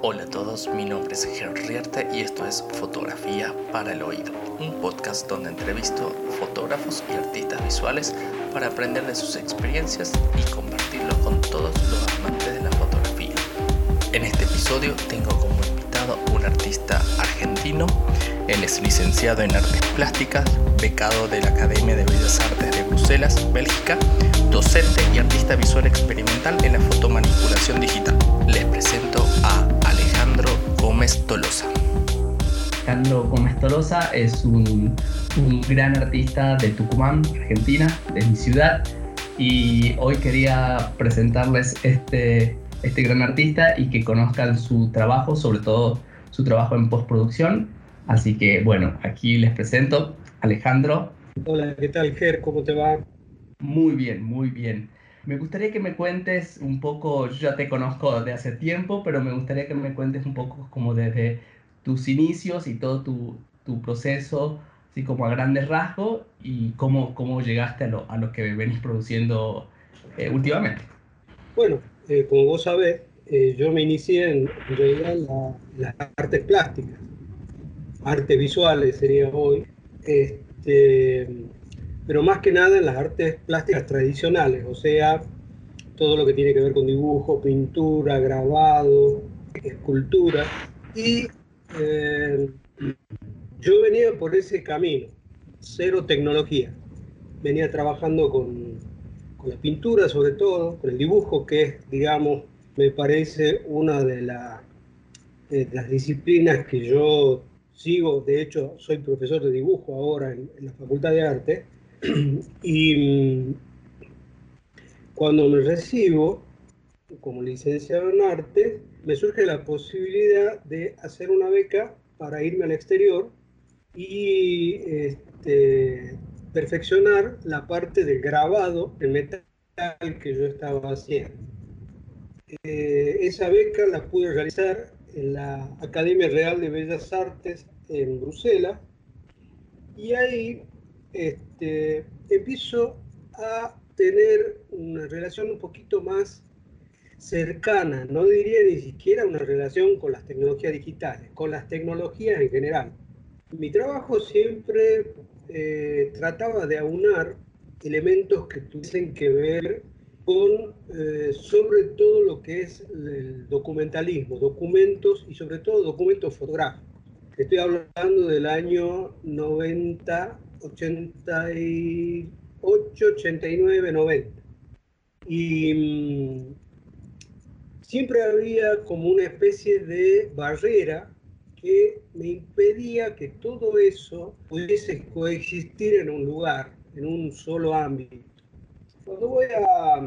Hola a todos, mi nombre es Rierte y esto es Fotografía para el Oído, un podcast donde entrevisto fotógrafos y artistas visuales para aprender de sus experiencias y compartirlo con todos los amantes de la fotografía. En este episodio tengo como invitado un artista argentino, él es licenciado en artes plásticas, becado de la Academia de Bellas Artes de Bruselas, Bélgica, docente y artista visual experimental en la fotomanipulación digital. Les presento a Alejandro Gómez Tolosa. Alejandro Gómez Tolosa es un, gran artista de Tucumán, Argentina, de mi ciudad, y hoy quería presentarles este, este gran artista y que conozcan su trabajo, sobre todo su trabajo en postproducción. Así que bueno, aquí les presento Alejandro. Hola, ¿qué tal, Ger? ¿Cómo te va? Muy bien, muy bien. Me gustaría que me cuentes un poco, yo ya te conozco de hace tiempo, pero me gustaría que me cuentes un poco como desde tus inicios y todo tu, tu proceso, así como a grandes rasgos, y cómo, cómo llegaste a lo, a lo que venís produciendo eh, últimamente. Bueno, eh, como vos sabés, eh, yo me inicié en, realidad en las artes plásticas, artes visuales sería hoy, este, pero más que nada en las artes plásticas tradicionales, o sea, todo lo que tiene que ver con dibujo, pintura, grabado, escultura. Y eh, yo venía por ese camino, cero tecnología. Venía trabajando con, con la pintura sobre todo, con el dibujo, que es, digamos, me parece una de, de las disciplinas que yo sigo, de hecho, soy profesor de dibujo ahora en, la Facultad de Arte, y mm, cuando me recibo como licenciado en arte, me surge la posibilidad de hacer una beca para irme al exterior y este, perfeccionar la parte del grabado en metal que yo estaba haciendo. Eh, esa beca la pude realizar en la Academia Real de Bellas Artes en Bruselas y ahí este, empiezo a tener una relación un poquito más cercana, no diría ni siquiera una relación con las tecnologías digitales, con las tecnologías en general. Mi trabajo siempre eh, trataba de aunar elementos que tuviesen que ver con eh, sobre todo lo que es el documentalismo, documentos y sobre todo documentos fotográficos. Estoy hablando del año 90, 88, 89, 90. Y mm, siempre había como una especie de barrera que me impedía que todo eso pudiese coexistir en un lugar, en un solo ámbito. Cuando voy a,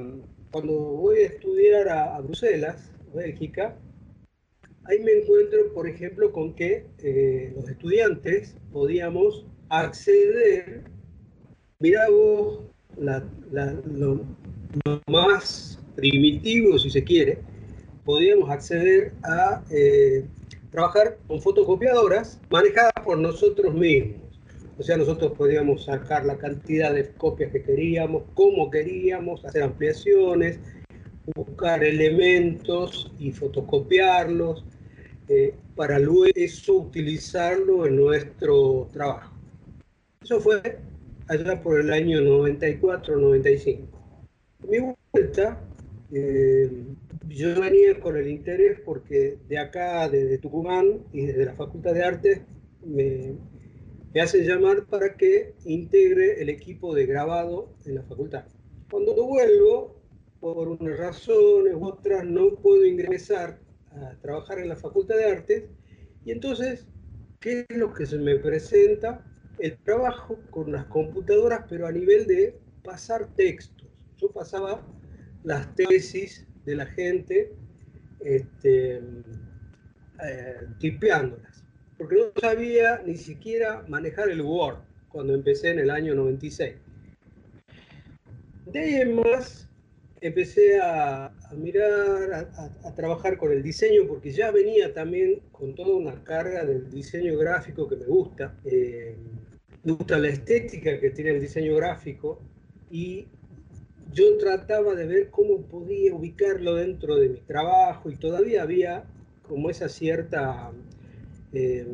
cuando voy a estudiar a, a Bruselas, Bélgica, Ahí me encuentro, por ejemplo, con que eh, los estudiantes podíamos acceder, mira vos, lo, más primitivo, si se quiere, podíamos acceder a eh, trabajar con fotocopiadoras manejadas por nosotros mismos. O sea, nosotros podíamos sacar la cantidad de copias que queríamos, cómo queríamos, hacer ampliaciones, buscar elementos y fotocopiarlos, eh, para luego eso utilizarlo en nuestro trabajo. Eso fue allá por el año 94-95. Mi vuelta, eh, yo venía con el interés porque de acá, desde Tucumán y desde la Facultad de Arte, me, me hacen llamar para que integre el equipo de grabado en la facultad. Cuando vuelvo, por unas razones u otras, no puedo ingresar a trabajar en la Facultad de Artes y entonces, ¿qué es lo que se me presenta? El trabajo con las computadoras, pero a nivel de pasar textos. Yo pasaba las tesis de la gente este, eh, tipeándolas, porque no sabía ni siquiera manejar el Word cuando empecé en el año 96. De ahí en más, empecé a, mirar, a, trabajar con el diseño, porque ya venía también con toda una carga del diseño gráfico que me gusta. Eh, gusta la estética que tiene el diseño gráfico y yo trataba de ver cómo podía ubicarlo dentro de mi trabajo y todavía había como esa cierta, eh,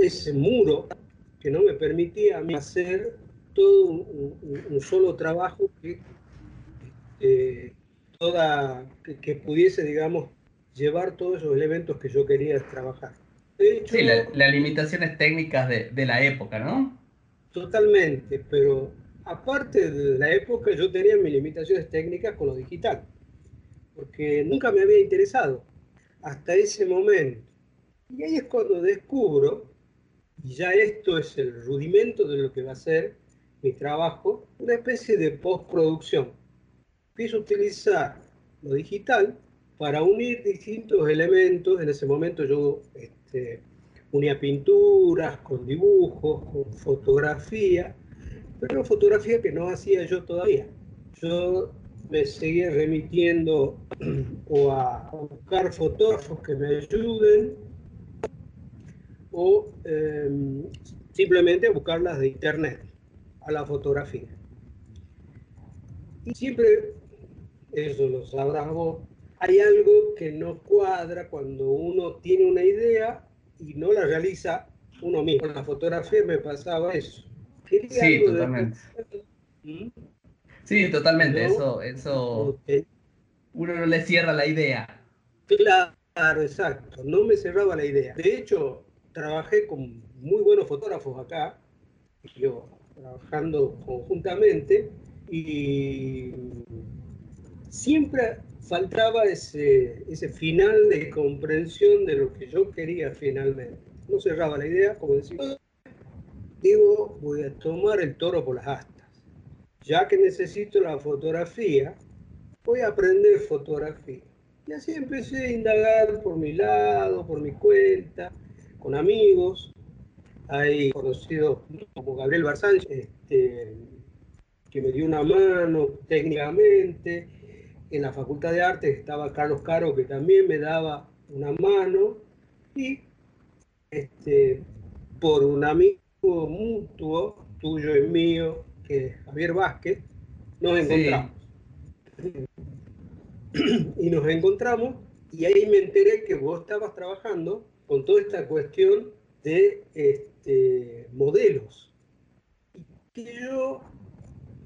ese muro que no me permitía hacer todo un, solo trabajo que, eh, toda, que, pudiese, digamos, llevar todos esos elementos que yo quería trabajar. Sí, las limitaciones técnicas de, de la época, ¿no? Totalmente, pero aparte de la época yo tenía mis limitaciones técnicas con lo digital, porque nunca me había interesado hasta ese momento. Y ahí es cuando descubro, y ya esto es el rudimento de lo que va a ser mi trabajo, una especie de postproducción. Empiezo a utilizar lo digital para unir distintos elementos. En ese momento yo este, unía pinturas con dibujos, con fotografía, pero fotografía que no hacía yo todavía. Yo me seguía remitiendo o a buscar fotógrafos que me ayuden o em, simplemente a buscarlas de internet, a la fotografía. Y siempre, eso lo sabrás vos, hay algo que no cuadra cuando uno tiene una idea y no la realiza uno mismo. En la fotografía me pasaba eso. sí, totalmente. ¿Mm? Sí, totalmente, eso, eso uno no le cierra la idea. Claro, exacto, no me cerraba la idea. De hecho, trabajé con muy buenos fotógrafos acá, yo trabajando conjuntamente, y siempre faltaba ese, ese final de comprensión de lo que yo quería finalmente. No cerraba la idea, como decía, digo, voy a tomar el toro por las astas ya que necesito la fotografía, voy a aprender fotografía. Y así empecé a indagar por mi lado, por mi cuenta, con amigos. Hay conocidos como Gabriel Barzán, este, que me dio una mano técnicamente. En la Facultad de Artes estaba Carlos Caro, que también me daba una mano. Y este, por un amigo mutuo, tuyo y mío, que Javier Vázquez, nos encontramos. Y nos encontramos y ahí me enteré que vos estabas trabajando con toda esta cuestión de este, modelos. Y que yo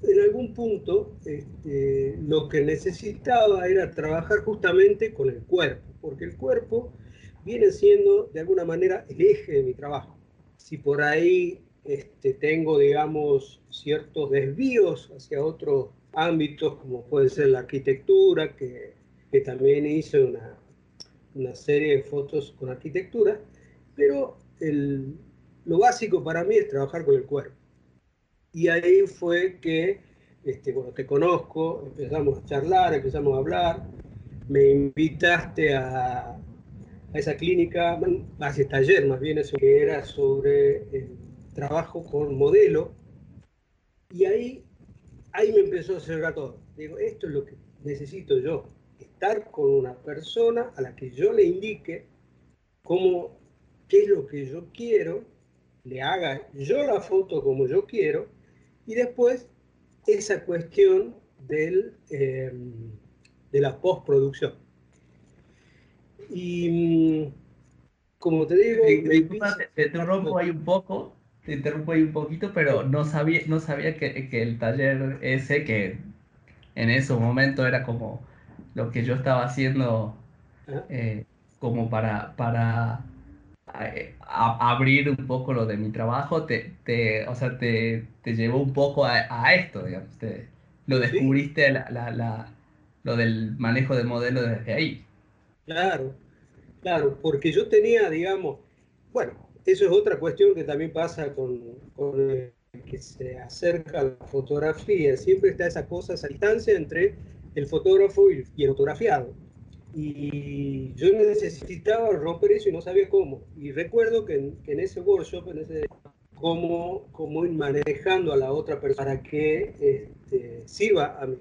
en algún punto este, lo que necesitaba era trabajar justamente con el cuerpo, porque el cuerpo viene siendo de alguna manera el eje de mi trabajo. Si por ahí este, tengo, digamos, ciertos desvíos hacia otros ámbitos, como puede ser la arquitectura, que, también hice una, serie de fotos con arquitectura, pero lo básico para mí es trabajar con el cuerpo. Y ahí fue que, este, bueno, te conozco, empezamos a charlar, empezamos a hablar, me invitaste a, a esa clínica, a ese taller más bien, eso que era sobre el trabajo con modelo, y ahí, ahí me empezó a cerrar todo. Digo, esto es lo que necesito yo, estar con una persona a la que yo le indique cómo, qué es lo que yo quiero, le haga yo la foto como yo quiero, y después esa cuestión del, em, de la postproducción. Y mm, como te digo... te, te rompo ahí un poco, te interrumpo ahí un poquito, pero no sabía, no sabía que, que, el taller ese, que en ese momento era como lo que yo estaba haciendo eh, como para, para eh, abrir un poco lo de mi trabajo, te, te, o sea, te, te llevó un poco a, a esto, digamos. lo descubriste la, la, la, lo del manejo de modelo desde ahí. Claro, claro, porque yo tenía, digamos, bueno, eso es otra cuestión que también pasa con, el que se acerca a la fotografía. Siempre está esa cosa, esa distancia entre el fotógrafo y, el fotografiado. Y yo necesitaba romper eso y no sabía cómo. Y recuerdo que en, ese workshop, en ese cómo, cómo, ir manejando a la otra persona para que este, sirva a mi,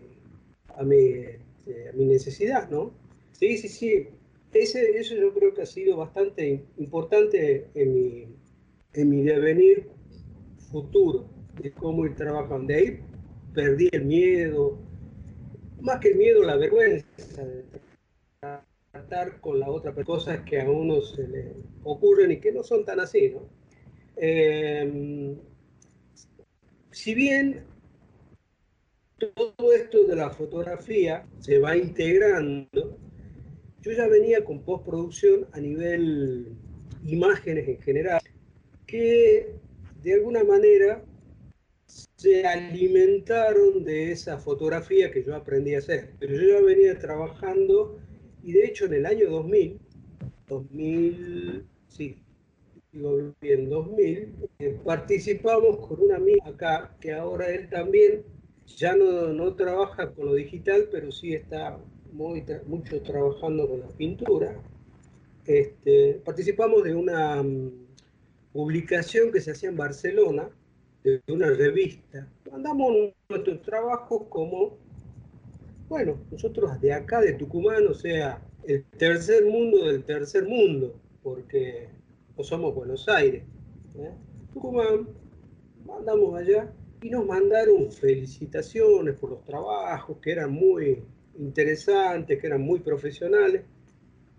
a, mi, este, a mi necesidad, ¿no? Sí, sí, sí ese, eso yo creo que ha sido bastante importante en mi, en mi devenir futuro, de cómo ir trabajando. De ahí perdí el miedo, más que el miedo, la vergüenza de con la otra cosas que a uno se le ocurren y que no son tan así, ¿no? Em, si bien todo esto de la fotografía se va integrando, yo ya venía con postproducción a nivel imágenes en general, que de alguna manera se alimentaron de esa fotografía que yo aprendí a hacer. Pero yo ya venía trabajando y de hecho en el año 2000, 2000, sí, digo bien, 2000, eh, participamos con un amigo acá, que ahora él también ya no, no trabaja con lo digital, pero sí está muy, mucho trabajando con la pintura. Este, participamos de una mm, publicación que se hacía en Barcelona, de una revista. Mandamos nuestros trabajos como, bueno, nosotros de acá, de Tucumán, o sea, el tercer mundo del tercer mundo, porque no somos Buenos Aires. ¿eh? Tucumán, mandamos allá y nos mandaron felicitaciones por los trabajos, que eran muy interesantes, que eran muy profesionales.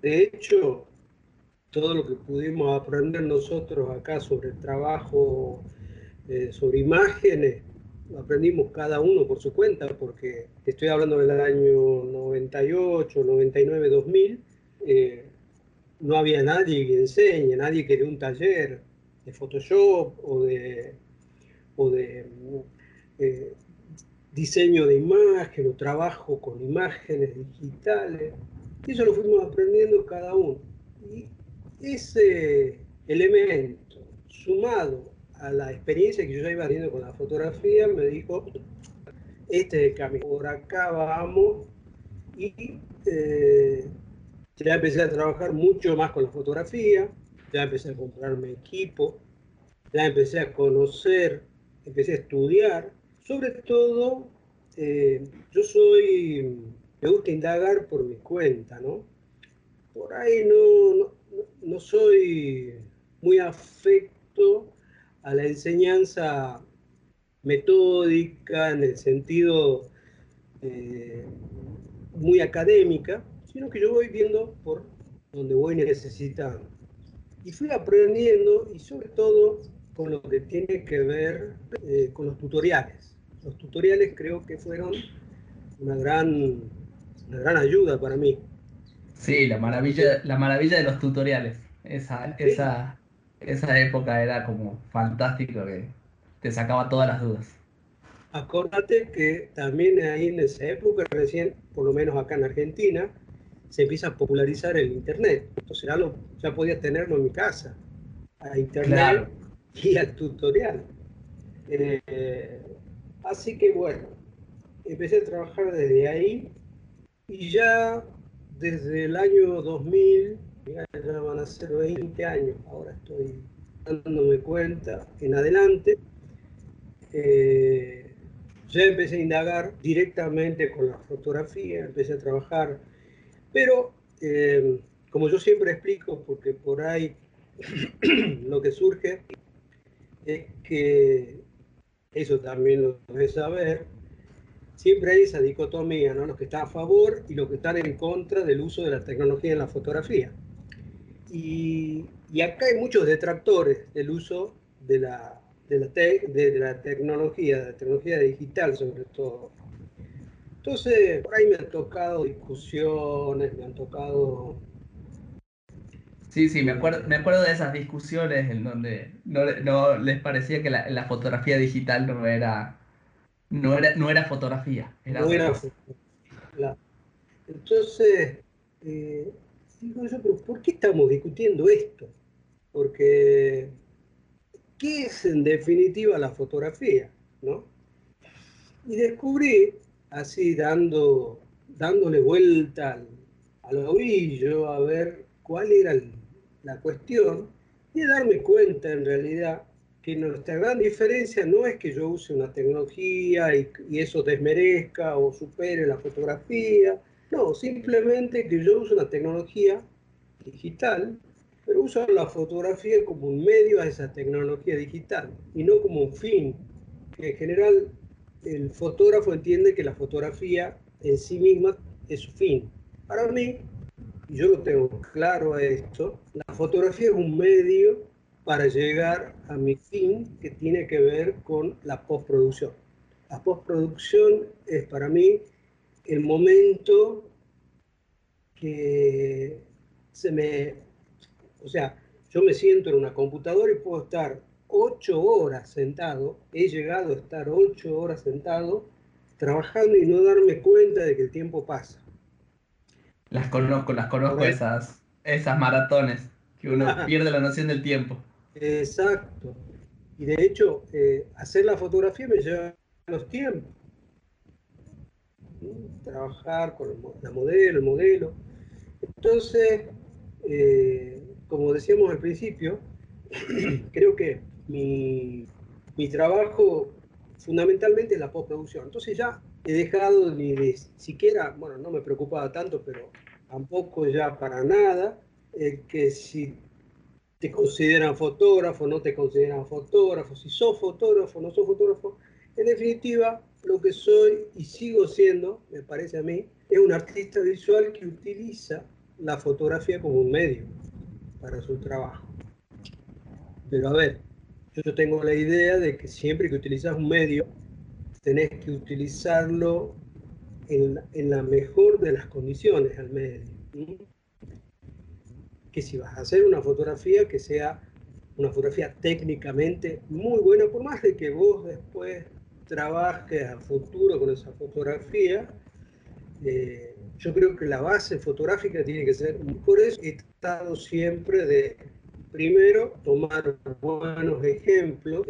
De hecho, todo lo que pudimos aprender nosotros acá sobre el trabajo, eh, sobre imágenes, aprendimos cada uno por su cuenta, porque estoy hablando del año 98, 99, 2000, no había nadie que enseñe, nadie que dé un taller de Photoshop o de, o de eh, diseño de imagen o trabajo con imágenes digitales. Eso lo fuimos aprendiendo cada uno. Y ese elemento sumado a la experiencia que yo ya iba teniendo con la fotografía, me dijo, este es el camino, por acá vamos. Y eh, ya empecé a trabajar mucho más con la fotografía, ya empecé a comprarme equipo, ya empecé a conocer, empecé a estudiar. Sobre todo, eh, yo soy, me gusta indagar por mi cuenta, ¿no? Por ahí no, no, soy muy afecto a la enseñanza metódica en el sentido eh, muy académica, sino que yo voy viendo por donde voy necesitando. Y fui aprendiendo y sobre todo con lo que tiene que ver eh, con los tutoriales. Los tutoriales creo que fueron una gran, una gran ayuda para mí. Sí, la maravilla, la maravilla de los tutoriales. Esa, esa, esa época era como fantástico que te sacaba todas las dudas. Acordate que también ahí en esa época, recién, por lo menos acá en Argentina, se empieza a popularizar el Internet. Entonces ya, lo, ya podía tenerlo en mi casa, a Internet y al tutorial. Eh, así que bueno, empecé a trabajar desde ahí y ya desde el año 2000, ya van a ser 20 años, ahora estoy dándome cuenta en adelante, eh, ya empecé a indagar directamente con la fotografía, empecé a trabajar pero, eh, como yo siempre explico, porque por ahí lo que surge es que eso también lo debes saber, siempre hay esa dicotomía, ¿no? Los que están a favor y los que están en contra del uso de la tecnología en la fotografía. Y, acá hay muchos detractores del uso de la, de la, de la tecnología, de la tecnología digital sobre todo. Entonces, por ahí me han tocado discusiones, me han tocado... Sí, sí, me acuerdo, me acuerdo de esas discusiones en donde no, les parecía que la, fotografía digital no era, no era, no era fotografía. Era no era Entonces, eh, digo yo, pero ¿por qué estamos discutiendo esto? Porque, ¿qué es en definitiva la fotografía? ¿no? Y descubrí así dando, dándole vuelta al, al ovillo a ver cuál era la cuestión y darme cuenta en realidad que nuestra gran diferencia no es que yo use una tecnología y, y, eso desmerezca o supere la fotografía, no, simplemente que yo uso una tecnología digital, pero uso la fotografía como un medio a esa tecnología digital y no como un fin, en general el fotógrafo entiende que la fotografía en sí misma es su fin. Para mí, yo lo tengo claro a esto, la fotografía es un medio para llegar a mi fin que tiene que ver con la postproducción. La postproducción es para mí el momento que se me, o sea, yo me siento en una computadora y puedo estar ocho horas sentado, he llegado a estar ocho horas sentado trabajando y no darme cuenta de que el tiempo pasa. Las conozco, las conozco esas, esas maratones, que uno pierde la noción del tiempo. Exacto. Y de hecho, eh, hacer la fotografía me lleva los tiempos. Trabajar con la modelo, el modelo. Entonces, eh, como decíamos al principio, creo que mi, mi trabajo fundamentalmente es la postproducción. Entonces ya he dejado ni siquiera, bueno, no me preocupaba tanto, pero tampoco ya para nada, que si te consideran fotógrafo, no te consideran fotógrafo, si sos fotógrafo, no sos fotógrafo. En definitiva, lo que soy y sigo siendo, me parece a mí, es un artista visual que utiliza la fotografía como un medio para su trabajo. Pero a ver, yo tengo la idea de que siempre que utilizas un medio, tenés que utilizarlo en, la mejor de las condiciones al medio. Que si vas a hacer una fotografía, que sea una fotografía técnicamente muy buena, por más de que vos después trabajes a futuro con esa fotografía, eh, yo creo que la base fotográfica tiene que ser, por eso he estado siempre de, primero, tomar buenos ejemplos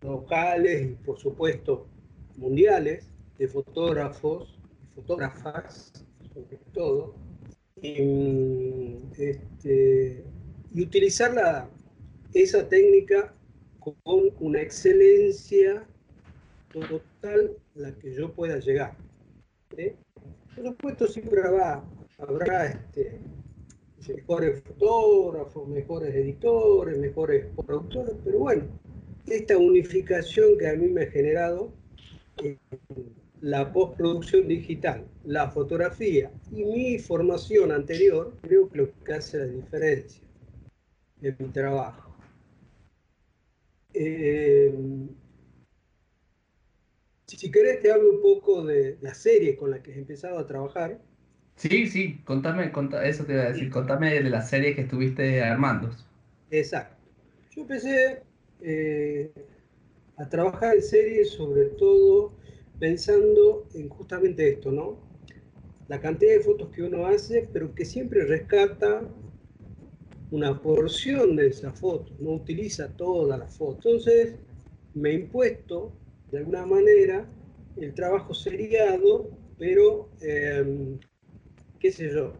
locales y por supuesto mundiales de fotógrafos fotógrafas, sobre todo, y, este, y utilizar esa técnica con una excelencia total la que yo pueda llegar. Por supuesto siempre habrá, este, mejores fotógrafos, mejores editores, mejores productores, pero bueno, esta unificación que a mí me ha generado la postproducción digital, la fotografía y mi formación anterior, creo que lo que hace la diferencia en mi trabajo. Eh, si querés te hablo un poco de la serie con la que he empezado a trabajar. Sí, sí, contame, eso te iba a decir, contame de la serie que estuviste armando. Exacto. Yo empecé eh, a trabajar en series sobre todo pensando en justamente esto, ¿no? La cantidad de fotos que uno hace, pero que siempre rescata una porción de esa foto, no utiliza toda la foto. Entonces, me he impuesto, de alguna manera, el trabajo seriado, pero, em, qué sé yo,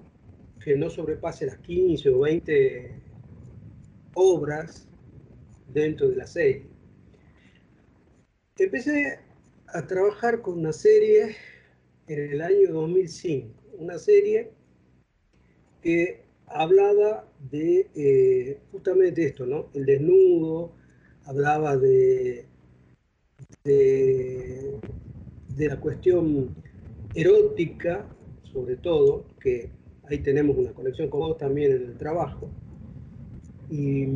que no sobrepase las 15 o 20 obras dentro de la serie. Empecé a trabajar con una serie en el año 2005, una serie que hablaba de eh, justamente esto, ¿no? El desnudo, hablaba de, de, la cuestión erótica, sobre todo, que ahí tenemos una conexión con vos también en el trabajo. Y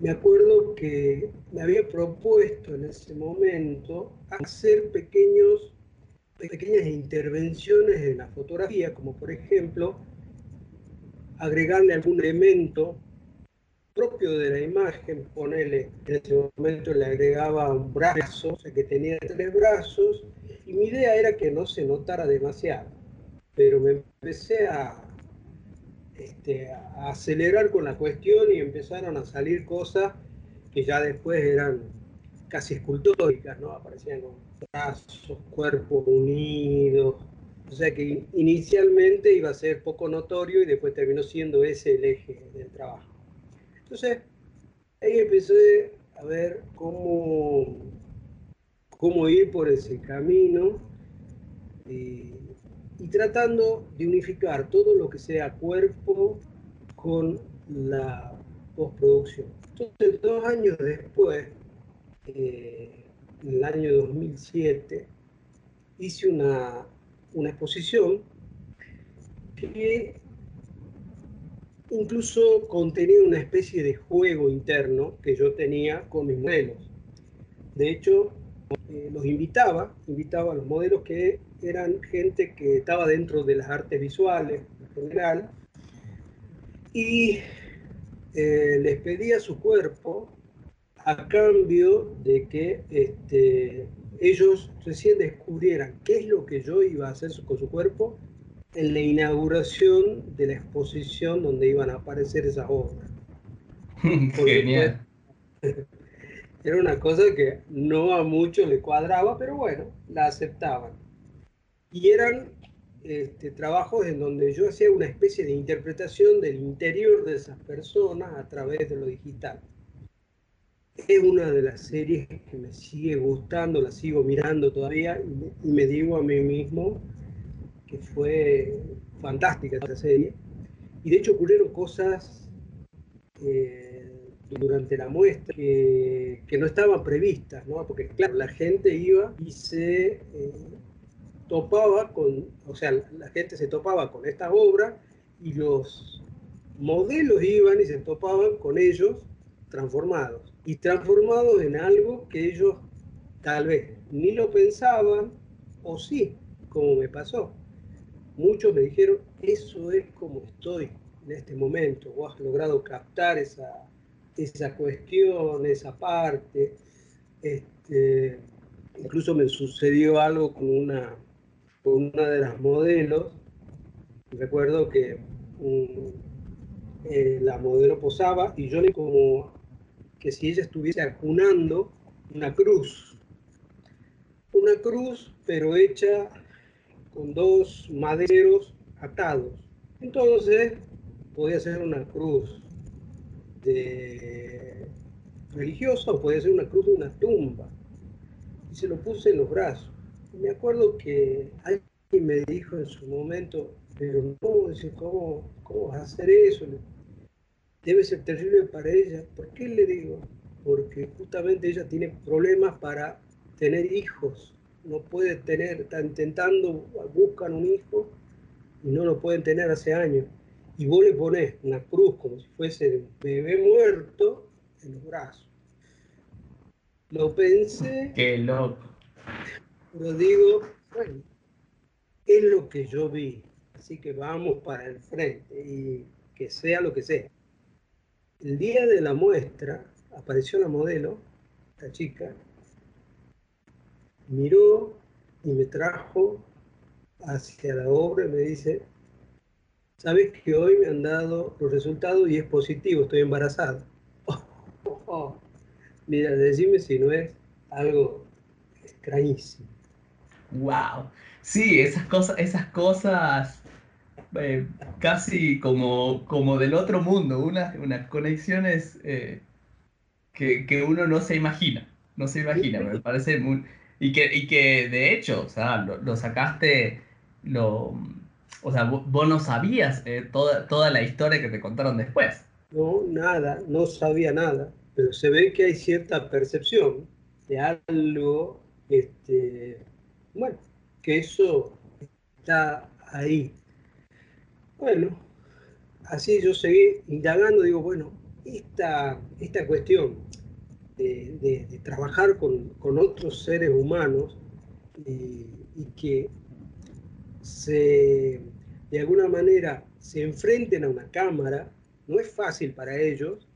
me acuerdo que me había propuesto en ese momento hacer pequeños, pequeñas intervenciones en la fotografía, como por ejemplo agregarle algún elemento propio de la imagen, ponerle, en ese momento le agregaba un brazo, o sea que tenía tres brazos, y mi idea era que no se notara demasiado, pero me empecé a, este, a acelerar con la cuestión y empezaron a salir cosas que ya después eran casi escultóricas, ¿no? Aparecían con brazos, cuerpos unidos. O sea que inicialmente iba a ser poco notorio y después terminó siendo ese el eje del trabajo. Entonces, ahí empecé a ver cómo, cómo ir por ese camino. Y, y tratando de unificar todo lo que sea cuerpo con la postproducción. Entonces, dos años después, eh, en el año 2007, hice una, una exposición que incluso contenía una especie de juego interno que yo tenía con mis modelos. De hecho, eh, los invitaba, invitaba a los modelos que eran gente que estaba dentro de las artes visuales en general, y eh, les pedía su cuerpo a cambio de que este, ellos recién descubrieran qué es lo que yo iba a hacer con su cuerpo en la inauguración de la exposición donde iban a aparecer esas obras. Genial. Era una cosa que no a muchos le cuadraba, pero bueno, la aceptaban. Y eran este, trabajos en donde yo hacía una especie de interpretación del interior de esas personas a través de lo digital. Es una de las series que me sigue gustando, la sigo mirando todavía y me, digo a mí mismo que fue fantástica esa serie. Y de hecho ocurrieron cosas eh, durante la muestra que, no estaban previstas, ¿no? porque claro, la gente iba y se... Eh, topaba con, o sea, la gente se topaba con estas obras y los modelos iban y se topaban con ellos transformados. Y transformados en algo que ellos tal vez ni lo pensaban o sí, como me pasó. Muchos me dijeron, eso es como estoy en este momento, o has logrado captar esa, esa cuestión, esa parte. Este, incluso me sucedió algo con una una de las modelos. Recuerdo que eh, la modelo posaba y yo le como que si ella estuviese acunando una cruz. Una cruz, pero hecha con dos maderos atados. Entonces, podía ser una cruz religiosa o podía ser una cruz de una tumba. Y se lo puse en los brazos me acuerdo que alguien me dijo en su momento, pero no, ¿cómo, ¿cómo vas a hacer eso? Debe ser terrible para ella. ¿Por qué le digo? Porque justamente ella tiene problemas para tener hijos. No puede tener, está intentando, buscan un hijo y no lo pueden tener hace años. Y vos le pones una cruz como si fuese un bebé muerto en los brazos. Lo pensé. Qué loco pero digo, bueno, es lo que yo vi, así que vamos para el frente y que sea lo que sea. El día de la muestra apareció la modelo, la chica, miró y me trajo hacia la obra y me dice, sabes que hoy me han dado los resultados y es positivo, estoy embarazada. Mira, decime si no es algo extrañísimo. Wow. Sí, esas cosas, esas cosas eh, casi como, como del otro mundo, unas, unas conexiones eh, que, uno no se imagina, no se imagina, me parece muy... Y que, y que de hecho, o sea, lo, sacaste, lo, o sea, vos, no sabías eh, toda, toda la historia que te contaron después. No, nada, no sabía nada, pero se ve que hay cierta percepción de algo este, bueno, que eso está ahí. Bueno, así yo seguí indagando, digo, bueno, esta, esta cuestión de, trabajar con, otros seres humanos y que se, de alguna manera se enfrenten a una cámara, no es fácil para ellos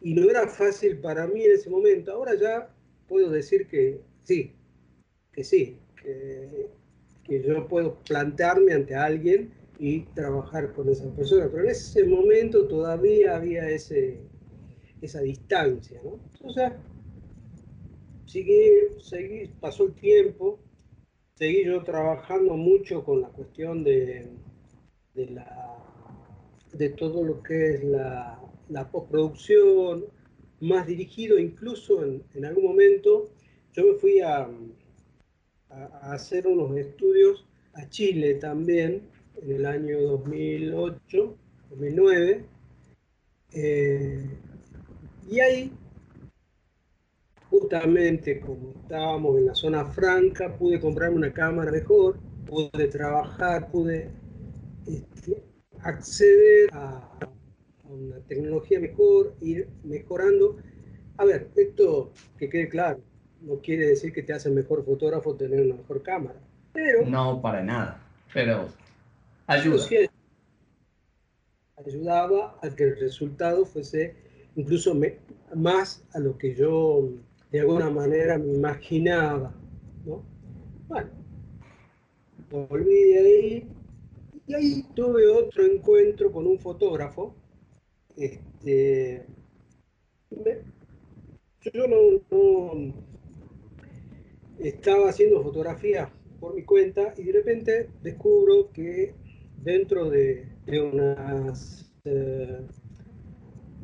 y no era fácil para mí en ese momento. Ahora ya puedo decir que sí, que sí, que, yo puedo plantearme ante alguien y trabajar con esa persona. Pero en ese momento todavía había ese, esa distancia. ¿no? Entonces, seguí, pasó el tiempo, seguí yo trabajando mucho con la cuestión de, de, la, de todo lo que es la, la postproducción, más dirigido incluso en, en algún momento, yo me fui a, a, hacer unos estudios a Chile también en el año 2008, 2009. Eh, y ahí, justamente como estábamos en la zona franca, pude comprarme una cámara mejor, pude trabajar, pude este, acceder a, una tecnología mejor, ir mejorando. A ver, esto que quede claro, no quiere decir que te hace mejor fotógrafo tener una mejor cámara. No, para nada, pero ayuda. Ayudaba a que el resultado fuese incluso más a lo que yo de alguna manera me imaginaba, ¿no? Bueno, volví de ahí y ahí tuve otro encuentro con un fotógrafo. Este, yo no, estaba haciendo fotografía por mi cuenta y de repente descubro que dentro de, unas eh,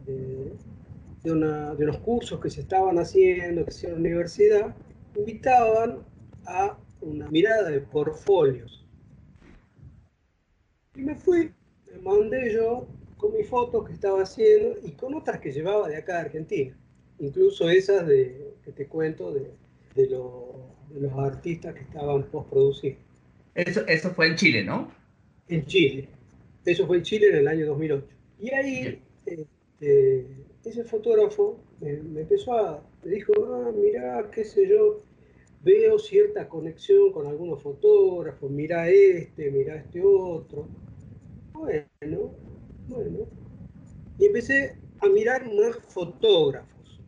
de, una, de, unos cursos que se estaban haciendo, que en la universidad, invitaban a una mirada de portfolios y me fui, me mandé yo con mis fotos que estaba haciendo y con otras que llevaba de acá de Argentina. Incluso esas de, que te cuento de, de, los artistas que estaban postproducidos. Eso, eso fue en Chile, ¿no? En Chile. Eso fue en Chile en el año 2008. Y ahí este, ese fotógrafo me, empezó a, me dijo, ah, mira, qué sé yo, veo cierta conexión con algunos fotógrafos, mira este, mira este otro. Bueno, bueno. Y empecé a mirar más fotógrafos.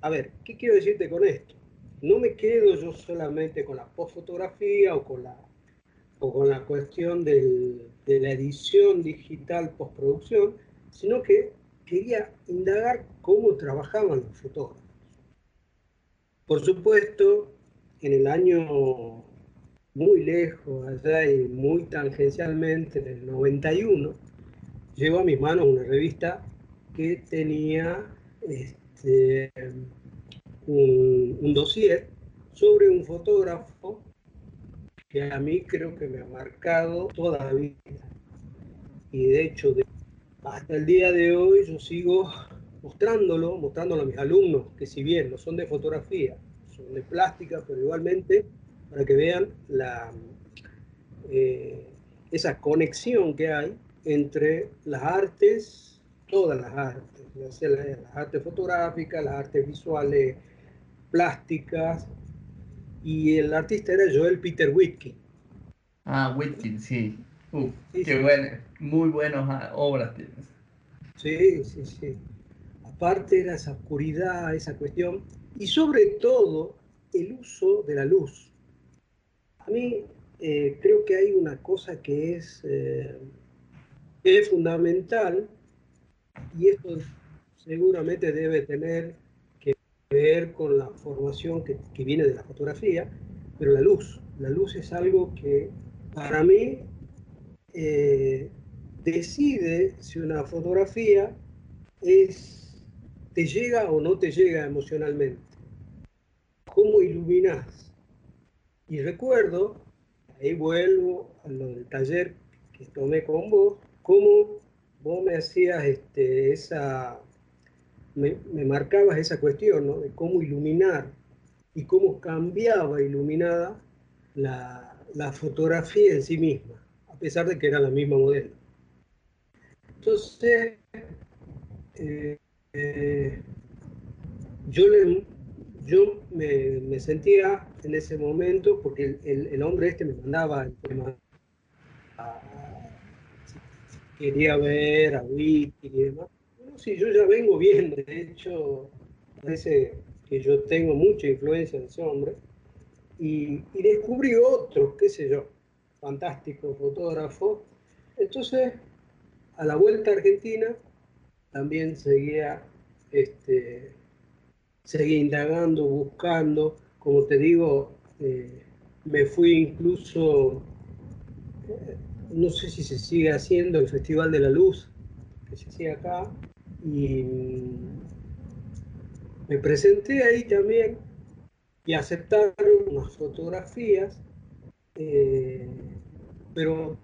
A ver, ¿qué quiero decirte con esto? No me quedo yo solamente con la postfotografía o con la, o con la cuestión de la edición digital postproducción, sino que quería indagar cómo trabajaban los fotógrafos. Por supuesto, en el año muy lejos, allá y muy tangencialmente, en el 91, llegó a mis manos una revista que tenía este, un, un dossier sobre un fotógrafo que a mí creo que me ha marcado toda la vida. Y de hecho, hasta el día de hoy yo sigo mostrándolo, mostrándolo a mis alumnos, que si bien no son de fotografía, son de plástica, pero igualmente para que vean la, eh, esa conexión que hay entre las artes, todas las artes, las, artes fotográficas, las artes visuales, plásticas, y el artista era Joel Peter Whitkin. Ah, Whitkin, sí. qué Bueno, muy buenas ah, obras tienes. Sí, sí, sí. Aparte era esa oscuridad, esa cuestión, y sobre todo el uso de la luz. A mí eh, creo que hay una cosa que es, eh, es fundamental y esto seguramente debe tener que ver con la formación que, viene de la fotografía, pero la luz. La luz es algo que para mí eh, decide si una fotografía te llega o no te llega emocionalmente. ¿Cómo iluminas? Y recuerdo, ahí vuelvo a lo del taller que tomé con vos, cómo vos me hacías este, esa, me, marcabas esa cuestión. De cómo iluminar y cómo cambiaba iluminada la, fotografía en sí misma, a pesar de que era la misma modelo. Entonces, eh, eh, yo yo me, sentía en ese momento, porque el, hombre este me mandaba el tema, quería ver a Wiki y demás. Sí, yo ya vengo bien, de hecho, parece que yo tengo mucha influencia en ese hombre, y, descubrí otro, qué sé yo, fantástico fotógrafo. Entonces, a la vuelta a Argentina, también seguía este, seguí indagando, buscando, como te digo, eh, me fui incluso, eh, no sé si se sigue haciendo el Festival de la Luz, que se hacía acá, y me presenté ahí también y aceptaron unas fotografías, eh, pero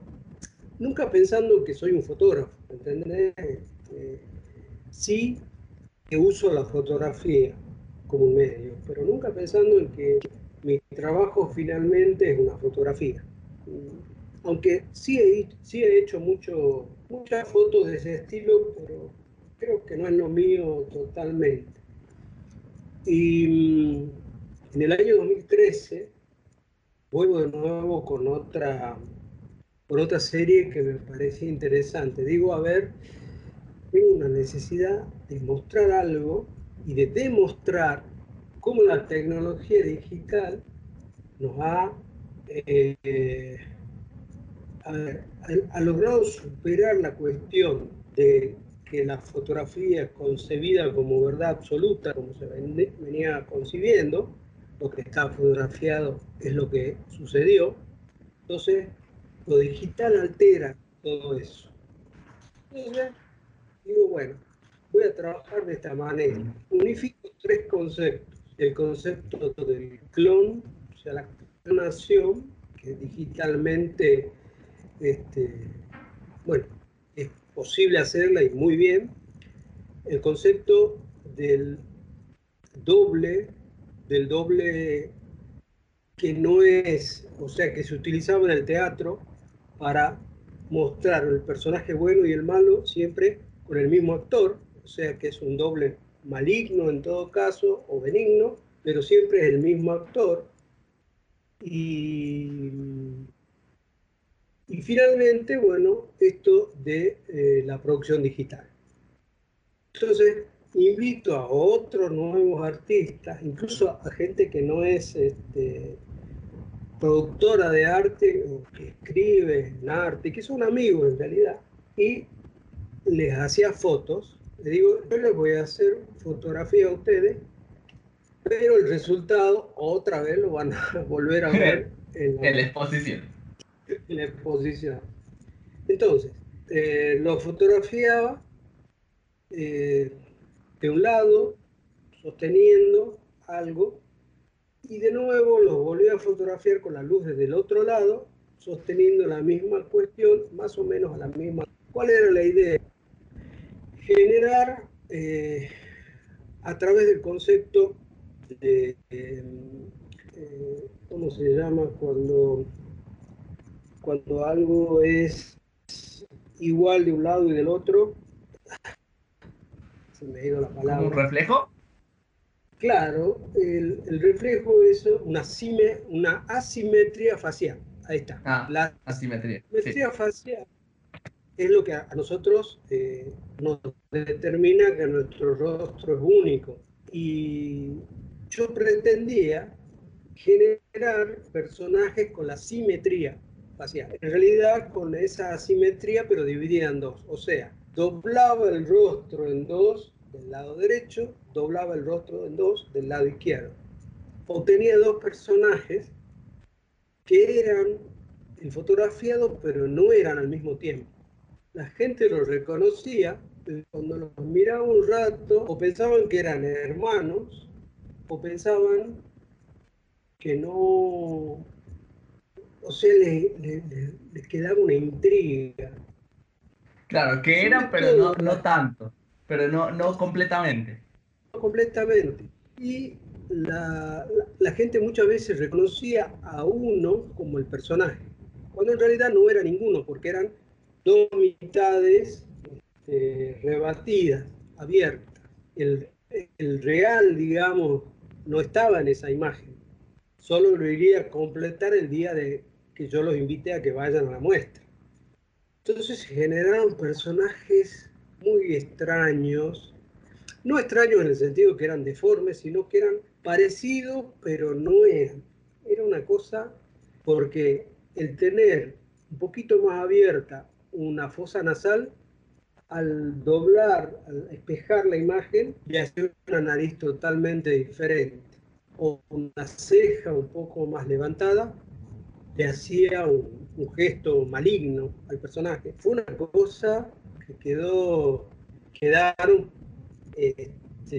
nunca pensando que soy un fotógrafo, ¿entendés? sí que uso la fotografía, como un medio, pero nunca pensando en que mi trabajo finalmente es una fotografía. aunque sí he, sí he hecho mucho, muchas fotos de ese estilo, pero creo que no es lo mío totalmente. Y mm, en el año 2013 vuelvo de nuevo con otra, con otra serie que me parece interesante. Digo, a ver, tengo una necesidad de mostrar algo y de demostrar cómo la tecnología digital nos ha, eh, ha, logrado superar la cuestión de que la fotografía concebida como verdad absoluta, como se venía concibiendo, lo que está fotografiado es lo que sucedió. Entonces, lo digital altera todo eso. Entonces, digo, bueno, voy a trabajar de esta manera. Unifico tres conceptos. El concepto del clon, o sea, la clonación, que digitalmente, este, bueno, posible hacerla y muy bien. El concepto del doble, del doble que no es, o sea, que se utilizaba en el teatro para mostrar el personaje bueno y el malo siempre con el mismo actor, o sea que es un doble maligno en todo caso, o benigno, pero siempre es el mismo actor. Y, y finalmente, bueno, esto de eh, la producción digital. Entonces, invito a otros nuevos artistas, incluso a gente que no es este, productora de arte o que escribe en arte, que son amigos en realidad, y les hacía fotos le digo, yo les voy a hacer fotografía a ustedes, pero el resultado otra vez lo van a volver a ver en la. En la exposición. Entonces, eh, lo fotografiaba eh, de un lado, sosteniendo algo, y de nuevo lo volví a fotografiar con la luz desde el otro lado, sosteniendo la misma cuestión, más o menos a la misma. ¿Cuál era la idea? generar eh, a través del concepto de, eh, ¿cómo se llama? Cuando, cuando algo es igual de un lado y del otro. Se me ha ido la palabra. ¿Un reflejo? Claro, el, reflejo es una, una asimetría facial. Ahí está. Ah, la asimetría. Asimetría facial es lo que a, nosotros eh, nos determina que nuestro rostro es único. Y yo pretendía generar personajes con la simetría En realidad con esa asimetría, pero dividida en dos. O sea, doblaba el rostro en dos del lado derecho, doblaba el rostro en dos del lado izquierdo. Obtenía dos personajes que eran el fotografiado, pero no eran al mismo tiempo la gente los reconocía, cuando los miraba un rato, o pensaban que eran hermanos, o pensaban que no, o sea, les, quedaba una intriga. Claro, que eran, pero no, no tanto, pero no, no completamente. No completamente. Y la, la, gente muchas veces reconocía a uno como el personaje, cuando en realidad no era ninguno, porque eran dos mitades este, rebatidas, abiertas. El, real, digamos, no estaba en esa imagen. Solo lo iría a completar el día de que yo los invité a que vayan a la muestra. Entonces se generaron personajes muy extraños, no extraños en el sentido que eran deformes, sino que eran parecidos, pero no eran. Era una cosa porque el tener un poquito más abierta una fosa nasal, al doblar, al espejar la imagen, le hacía una nariz totalmente diferente. O una ceja un poco más levantada, le hacía un, gesto maligno al personaje. Fue una cosa que quedó, quedaron este,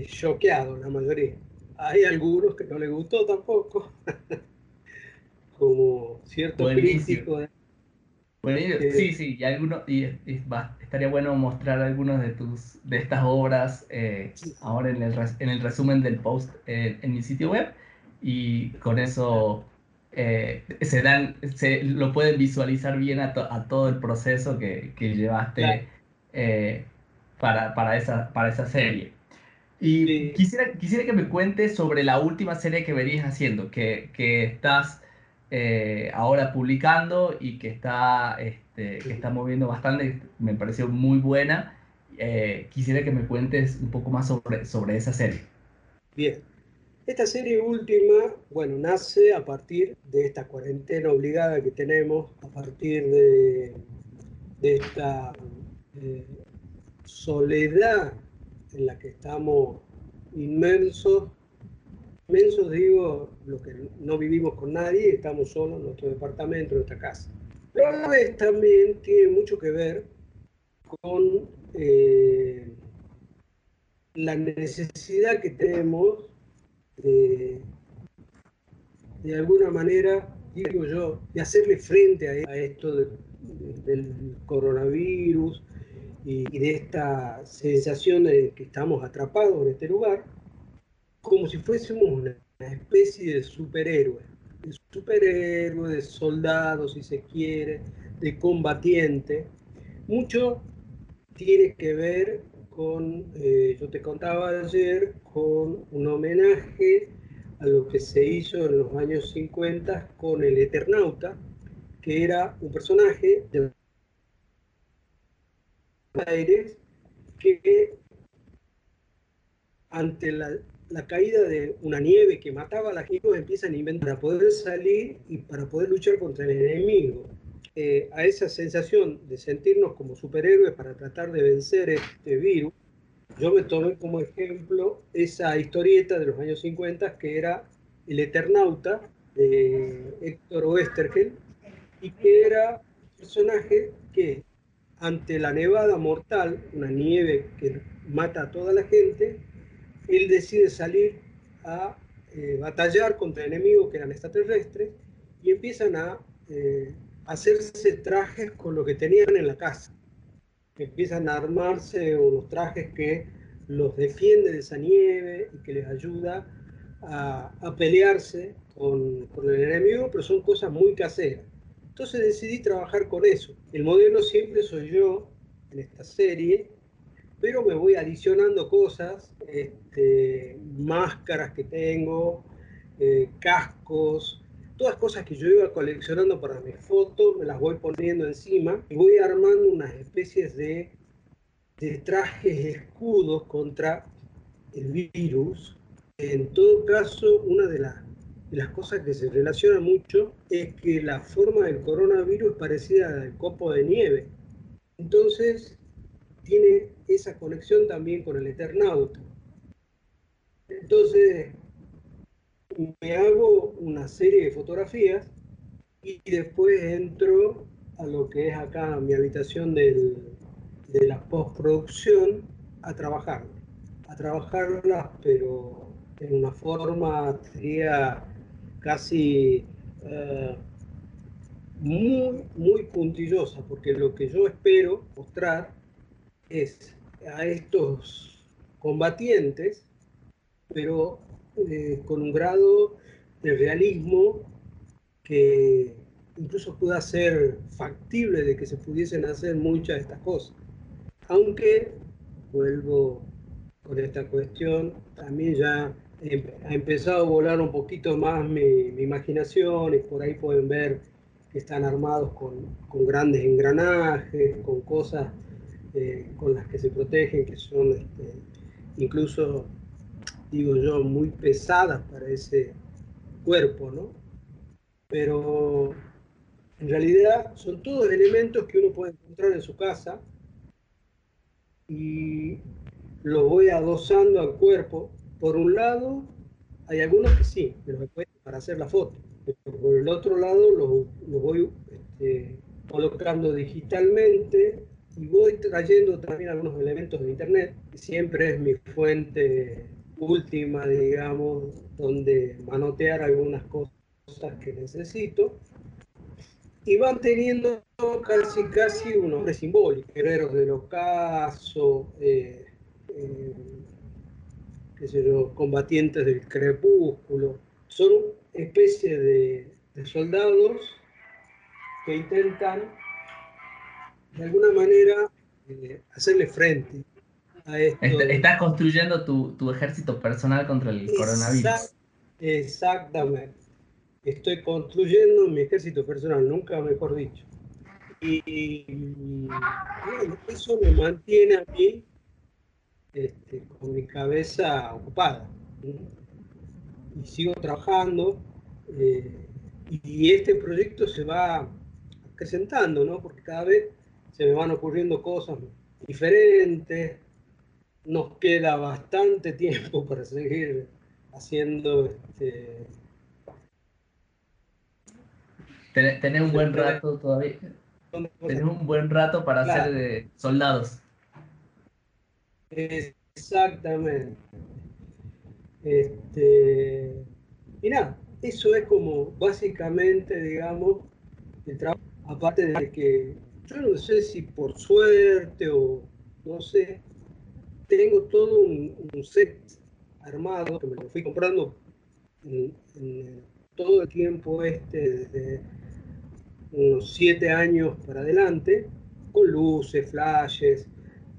choqueados la mayoría. Hay algunos que no les gustó tampoco, como cierto crítico eh, sí, sí, y, alguno, y, estaría bueno mostrar algunos de tus de estas obras eh, ahora en el, en el resumen del post eh, en mi sitio web y con eso eh, se dan, se lo pueden visualizar bien a, todo el proceso que, llevaste eh, para, para, esa, para esa serie. Y quisiera, quisiera que me cuentes sobre la última serie que venías haciendo, que, que estás eh, ahora publicando y que está, este, que está moviendo bastante, me pareció muy buena. quisiera que me cuentes un poco más sobre, sobre esa serie. Bien, esta serie última, bueno, nace a partir de esta cuarentena obligada que tenemos, a partir de, esta eh, soledad en la que estamos inmensos. Inmensos digo, lo que no vivimos con nadie, estamos solos en nuestro departamento, en nuestra casa. Pero a la vez también tiene mucho que ver con eh, la necesidad que tenemos de, alguna manera, digo yo, de hacerle frente a, esto del coronavirus y, de esta sensación de que estamos atrapados en este lugar, como si fuésemos una, especie de superhéroe, de superhéroe, de soldado, si se quiere, de combatiente. Mucho tiene que ver con, eh, yo te contaba ayer, con un homenaje a lo que se hizo en los años 50 con el Eternauta, que era un personaje de Aires que ante la, caída de una nieve que mataba a la gente empiezan a inventar para poder salir y para poder luchar contra el enemigo. Eh, a esa sensación de sentirnos como superhéroes para tratar de vencer este virus, yo me tomé como ejemplo esa historieta de los años 50 que era El Eternauta de Héctor Oestergel y que era un personaje que ante la nevada mortal, una nieve que mata a toda la gente, él decide salir a eh, batallar contra enemigos que eran extraterrestres y empiezan a eh, hacerse trajes con lo que tenían en la casa. Empiezan a armarse unos trajes que los defiende de esa nieve y que les ayuda a, pelearse con, con, el enemigo, pero son cosas muy caseras. Entonces decidí trabajar con eso. El modelo siempre soy yo en esta serie, pero me voy adicionando cosas, este, máscaras que tengo, eh, cascos, todas cosas que yo iba coleccionando para mis fotos, me las voy poniendo encima y voy armando unas especies de, de trajes escudos contra el virus. En todo caso, una de las, de las cosas que se relaciona mucho es que la forma del coronavirus es parecida al copo de nieve. Entonces, tiene esa conexión también con el Eternauta. Entonces, me hago una serie de fotografías y después entro a lo que es acá mi habitación de la postproducción a trabajar, a trabajarlas, pero en una forma sería casi eh, muy, muy puntillosa, porque lo que yo espero mostrar es a estos combatientes, pero eh, con un grado de realismo que incluso pueda ser factible de que se pudiesen hacer muchas de estas cosas. Aunque, vuelvo con esta cuestión, también ya ha empezado a volar un poquito más mi, imaginación y por ahí pueden ver que están armados con, grandes engranajes, con cosas eh, con las que se protegen, que son este, incluso digo yo, muy pesadas para ese cuerpo, ¿no? Pero en realidad son todos elementos que uno puede encontrar en su casa y los voy adosando al cuerpo. Por un lado, hay algunos que sí, que los para hacer la foto, pero por el otro lado los, voy este, colocando digitalmente y voy trayendo también algunos elementos de internet, siempre es mi fuente última, digamos, donde manotear algunas cosas que necesito. Y van teniendo casi, casi un nombre simbólico, guerreros del ocaso, eh, eh, qué sé yo, combatientes del crepúsculo. Son especies de, de soldados que intentan de alguna manera eh, hacerle frente a esto. Estás construyendo tu, tu, ejército personal contra el coronavirus. Exactamente. Estoy construyendo mi ejército personal, nunca mejor dicho. Y, eso me mantiene a mí este, con mi cabeza ocupada. Y sigo trabajando. Eh, y este proyecto se va acrecentando, ¿no? Porque cada vez se me van ocurriendo cosas diferentes. Nos queda bastante tiempo para seguir haciendo este, Tener un buen rato todavía. Tener un buen rato para ser de soldados. Exactamente. Este, y nada, eso es como básicamente, digamos, el trabajo. Aparte de que yo no sé si por suerte o no sé, tengo todo un, set armado que me lo fui comprando en, todo el tiempo este, desde unos siete años para adelante, con luces, flashes,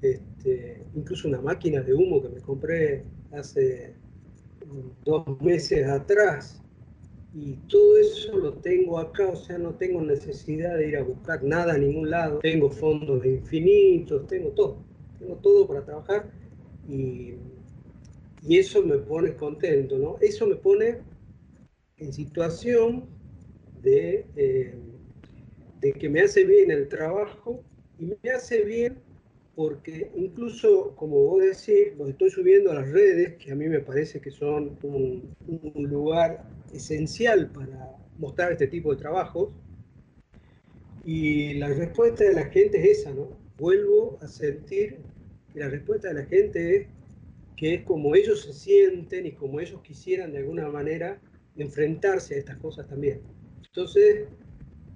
este, incluso una máquina de humo que me compré hace dos meses atrás. Y todo eso lo tengo acá, o sea, no tengo necesidad de ir a buscar nada a ningún lado. Tengo fondos infinitos, tengo todo. Tengo todo para trabajar y, y eso me pone contento, ¿no? Eso me pone en situación de, eh, de que me hace bien el trabajo y me hace bien porque incluso, como vos decís, los estoy subiendo a las redes, que a mí me parece que son un, lugar esencial para mostrar este tipo de trabajos. Y la respuesta de la gente es esa, ¿no? Vuelvo a sentir que la respuesta de la gente es que es como ellos se sienten y como ellos quisieran de alguna manera enfrentarse a estas cosas también. Entonces,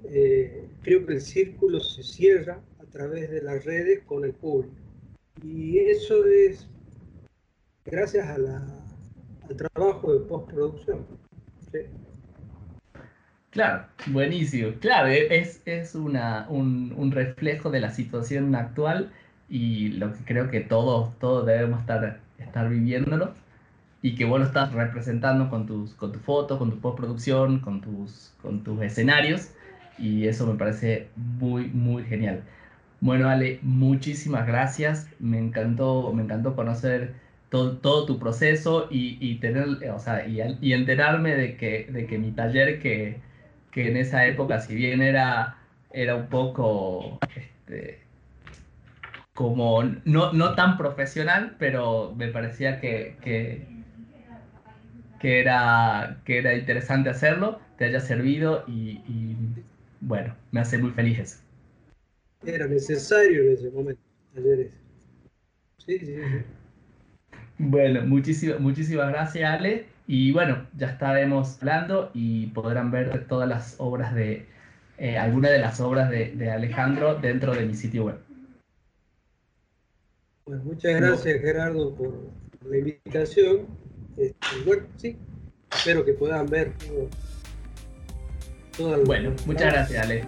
eh, creo que el círculo se cierra través de las redes con el público. Y eso es gracias a al trabajo de postproducción. Claro, buenísimo. Claro, es, es una, un, reflejo de la situación actual y lo que creo que todos, todos debemos estar, estar viviéndolo y que vos lo estás representando con tus, con tus fotos, con tu postproducción, con tus, con tus escenarios y eso me parece muy, muy genial. Bueno, Ale, muchísimas gracias. Me encantó, me encantó conocer todo, todo tu proceso y, y tener, o sea, y, y, enterarme de que, de que mi taller, que, que, en esa época, si bien era, era un poco este, como no, no tan profesional, pero me parecía que, que, que, era, que era interesante hacerlo, te haya servido y, y bueno, me hace muy feliz eso era necesario en ese momento ayer Sí, sí, sí. Bueno, muchísimas, muchísimas gracias Ale. Y bueno, ya estaremos hablando y podrán ver todas las obras de, eh, algunas de las obras de, Alejandro dentro de mi sitio web. Bueno, muchas gracias Gerardo por, la invitación. Este, bueno, sí, espero que puedan ver todo. bueno, muchas gracias Ale.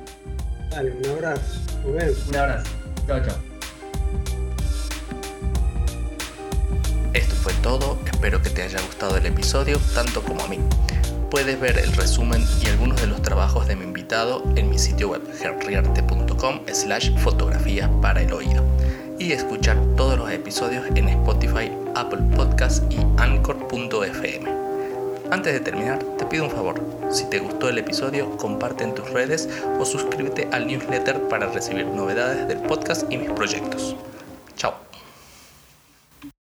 Dale, un abrazo. Un abrazo. Chao, chao. Esto fue todo, espero que te haya gustado el episodio tanto como a mí. Puedes ver el resumen y algunos de los trabajos de mi invitado en mi sitio web herriarte.com slash fotografía para el oído y escuchar todos los episodios en Spotify, Apple Podcasts y Anchor.fm. Antes de terminar, te pido un favor. Si te gustó el episodio, comparte en tus redes o suscríbete al newsletter para recibir novedades del podcast y mis proyectos. Chao.